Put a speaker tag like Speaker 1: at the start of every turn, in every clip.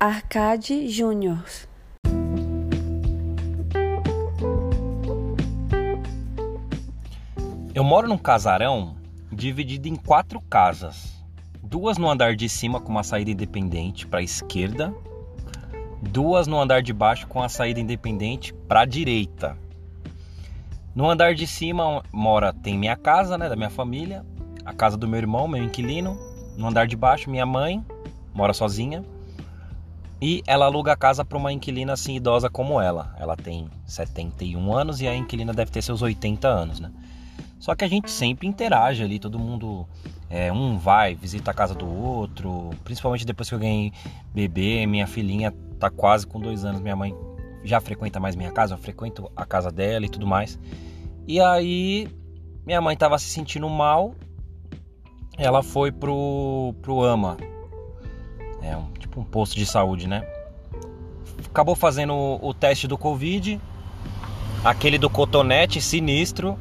Speaker 1: Arcade Júnior.
Speaker 2: Eu moro num casarão dividido em quatro casas. Duas no andar de cima com uma saída independente para a esquerda, duas no andar de baixo com a saída independente para a direita. No andar de cima mora tem minha casa, né, da minha família, a casa do meu irmão, meu inquilino. No andar de baixo minha mãe mora sozinha. E ela aluga a casa para uma inquilina assim idosa como ela. Ela tem 71 anos e a inquilina deve ter seus 80 anos, né? Só que a gente sempre interage ali, todo mundo. É, um vai, visita a casa do outro. Principalmente depois que eu ganhei bebê, minha filhinha tá quase com dois anos, minha mãe já frequenta mais minha casa, eu frequento a casa dela e tudo mais. E aí, minha mãe tava se sentindo mal, ela foi pro, pro AMA, é um, tipo um posto de saúde, né? Acabou fazendo o, teste do Covid, aquele do cotonete sinistro,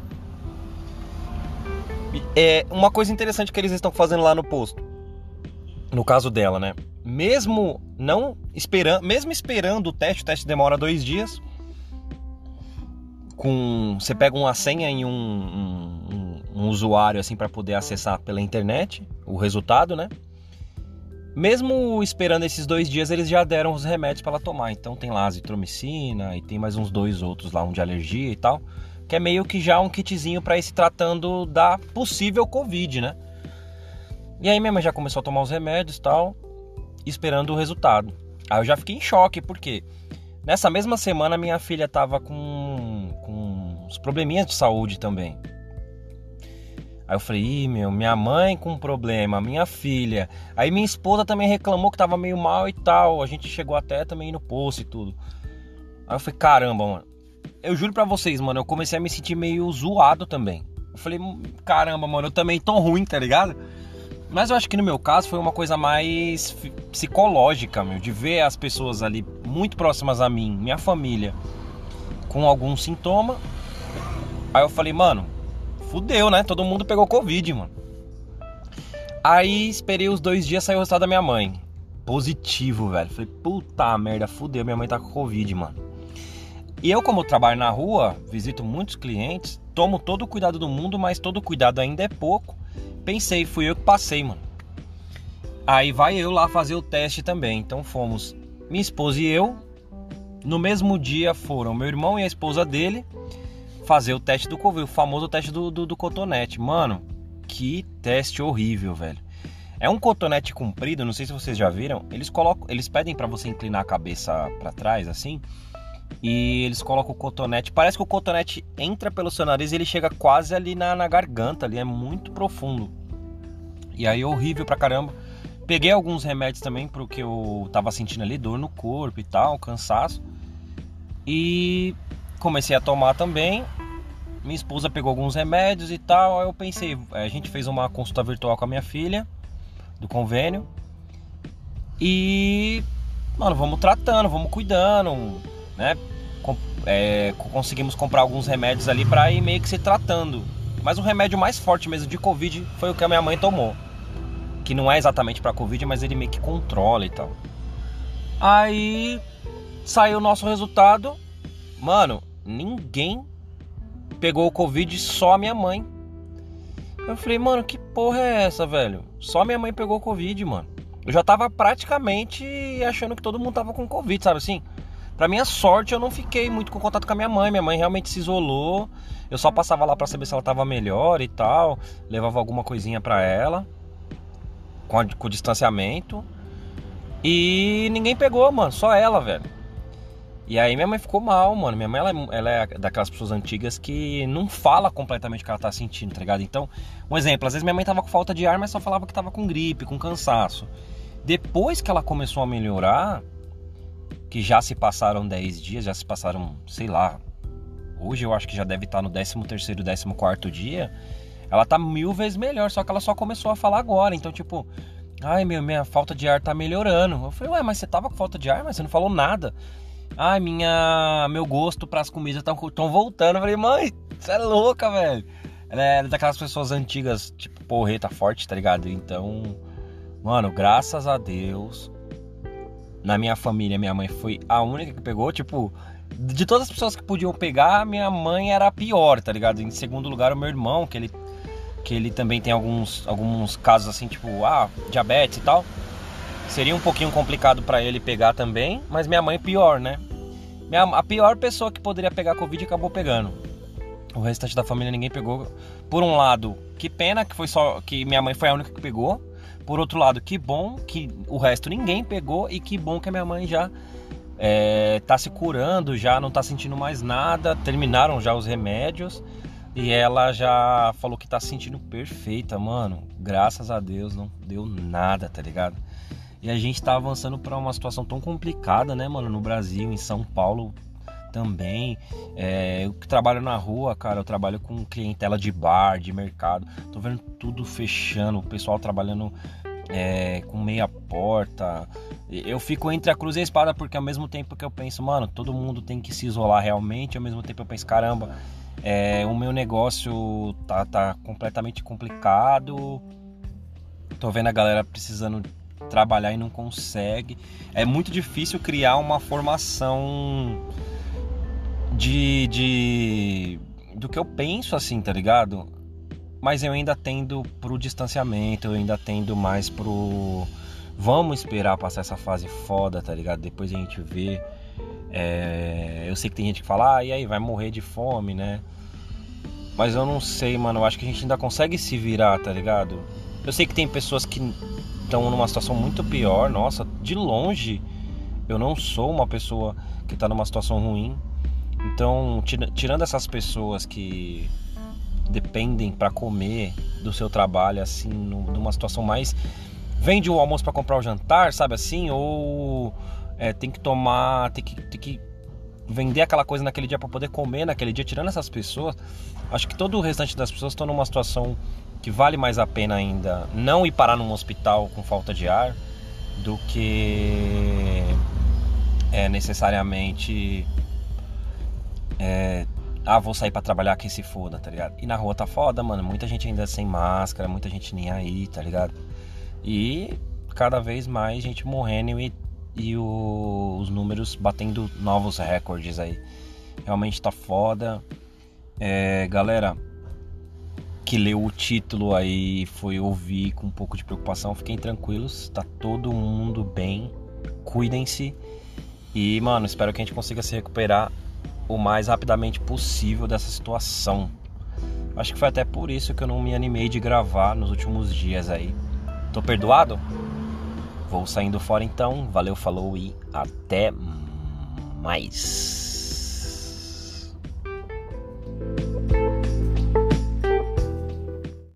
Speaker 2: é uma coisa interessante que eles estão fazendo lá no posto. No caso dela, né? Mesmo não esperando, mesmo esperando o teste, o teste demora dois dias. Com você pega uma senha em um, um, um, um usuário assim para poder acessar pela internet o resultado, né? Mesmo esperando esses dois dias, eles já deram os remédios para ela tomar. Então tem lá azitromicina e tem mais uns dois outros lá, um de alergia e tal que é meio que já um kitzinho para ir se tratando da possível Covid, né? E aí minha mãe já começou a tomar os remédios e tal, esperando o resultado. Aí eu já fiquei em choque, porque nessa mesma semana minha filha tava com, com uns probleminhas de saúde também. Aí eu falei, Ih, meu, minha mãe com problema, minha filha. Aí minha esposa também reclamou que tava meio mal e tal. A gente chegou até também no posto e tudo. Aí eu falei, caramba, mano eu juro pra vocês, mano, eu comecei a me sentir meio zoado também. Eu falei, caramba, mano, eu também tô ruim, tá ligado? Mas eu acho que no meu caso foi uma coisa mais psicológica, meu, de ver as pessoas ali muito próximas a mim, minha família, com algum sintoma. Aí eu falei, mano, fudeu, né? Todo mundo pegou Covid, mano. Aí esperei os dois dias sair o resultado da minha mãe. Positivo, velho. Falei, puta merda, fudeu, minha mãe tá com Covid, mano. E eu, como trabalho na rua, visito muitos clientes, tomo todo o cuidado do mundo, mas todo o cuidado ainda é pouco. Pensei, fui eu que passei, mano. Aí vai eu lá fazer o teste também. Então fomos minha esposa e eu. No mesmo dia foram meu irmão e a esposa dele fazer o teste do Covid, o famoso teste do, do, do cotonete. Mano, que teste horrível, velho. É um cotonete comprido, não sei se vocês já viram. Eles colocam, eles pedem para você inclinar a cabeça para trás assim e eles colocam o cotonete. Parece que o cotonete entra pelo seu nariz e ele chega quase ali na, na garganta, ali é muito profundo. E aí horrível pra caramba. Peguei alguns remédios também porque eu tava sentindo ali dor no corpo e tal, cansaço. E comecei a tomar também. Minha esposa pegou alguns remédios e tal. Aí eu pensei, a gente fez uma consulta virtual com a minha filha do convênio. E, mano, vamos tratando, vamos cuidando né? É, conseguimos comprar alguns remédios ali para ir meio que se tratando. Mas o remédio mais forte mesmo de Covid foi o que a minha mãe tomou. Que não é exatamente para Covid, mas ele meio que controla e tal. Aí saiu o nosso resultado. Mano, ninguém pegou o Covid, só a minha mãe. Eu falei, mano, que porra é essa, velho? Só minha mãe pegou Covid, mano. Eu já tava praticamente achando que todo mundo tava com Covid, sabe assim? Pra minha sorte, eu não fiquei muito com contato com a minha mãe. Minha mãe realmente se isolou. Eu só passava lá para saber se ela tava melhor e tal. Levava alguma coisinha para ela. Com, a, com o distanciamento. E ninguém pegou, mano. Só ela, velho. E aí minha mãe ficou mal, mano. Minha mãe, ela, é, ela, é daquelas pessoas antigas que não fala completamente o que ela tá sentindo, tá ligado? Então, um exemplo. Às vezes minha mãe tava com falta de ar, mas só falava que tava com gripe, com cansaço. Depois que ela começou a melhorar que já se passaram 10 dias, já se passaram, sei lá, hoje eu acho que já deve estar no 13 terceiro, 14 quarto dia, ela tá mil vezes melhor, só que ela só começou a falar agora, então tipo, ai meu, minha falta de ar tá melhorando. Eu falei, ué, mas você tava com falta de ar, mas você não falou nada. Ai, minha, meu gosto para as comidas estão voltando. Eu falei, mãe, você é louca, velho. Ela é daquelas pessoas antigas, tipo, porreta forte, tá ligado? Então, mano, graças a Deus, na minha família, minha mãe foi a única que pegou. Tipo, de todas as pessoas que podiam pegar, minha mãe era a pior, tá ligado? Em segundo lugar, o meu irmão, que ele, que ele também tem alguns, alguns casos assim, tipo, ah, diabetes e tal. Seria um pouquinho complicado para ele pegar também, mas minha mãe pior, né? A pior pessoa que poderia pegar Covid acabou pegando. O restante da família ninguém pegou. Por um lado, que pena que foi só que minha mãe foi a única que pegou. Por outro lado, que bom que o resto ninguém pegou e que bom que a minha mãe já é, tá se curando, já não tá sentindo mais nada, terminaram já os remédios e ela já falou que tá se sentindo perfeita, mano. Graças a Deus não deu nada, tá ligado? E a gente tá avançando para uma situação tão complicada, né, mano, no Brasil, em São Paulo também. É, eu que trabalho na rua, cara, eu trabalho com clientela de bar, de mercado. Tô vendo tudo fechando, o pessoal trabalhando é, com meia porta. Eu fico entre a cruz e a espada porque ao mesmo tempo que eu penso, mano, todo mundo tem que se isolar realmente, ao mesmo tempo eu penso, caramba, é, o meu negócio tá, tá completamente complicado. Tô vendo a galera precisando trabalhar e não consegue. É muito difícil criar uma formação de, de do que eu penso assim, tá ligado? Mas eu ainda tendo pro distanciamento, eu ainda tendo mais pro vamos esperar passar essa fase foda, tá ligado? Depois a gente vê. É... eu sei que tem gente que fala, ah, e aí, vai morrer de fome, né? Mas eu não sei, mano. Eu acho que a gente ainda consegue se virar, tá ligado? Eu sei que tem pessoas que estão numa situação muito pior. Nossa, de longe, eu não sou uma pessoa que está numa situação ruim. Então, tirando essas pessoas que dependem para comer do seu trabalho, assim, numa situação mais. Vende o almoço para comprar o jantar, sabe assim? Ou é, tem que tomar, tem que, tem que vender aquela coisa naquele dia para poder comer naquele dia, tirando essas pessoas, acho que todo o restante das pessoas estão numa situação que vale mais a pena ainda não ir parar num hospital com falta de ar do que é, necessariamente é, ah, vou sair para trabalhar que se foda, tá ligado? E na rua tá foda, mano. Muita gente ainda sem máscara, muita gente nem aí, tá ligado? E cada vez mais gente morrendo e, e o, os números batendo novos recordes aí. Realmente tá foda. É, galera, que leu o título aí foi ouvir com um pouco de preocupação, fiquem tranquilos, tá todo mundo bem, cuidem-se e, mano, espero que a gente consiga se recuperar o mais rapidamente possível dessa situação. Acho que foi até por isso que eu não me animei de gravar nos últimos dias aí. Tô perdoado? Vou saindo fora então. Valeu, falou e até mais.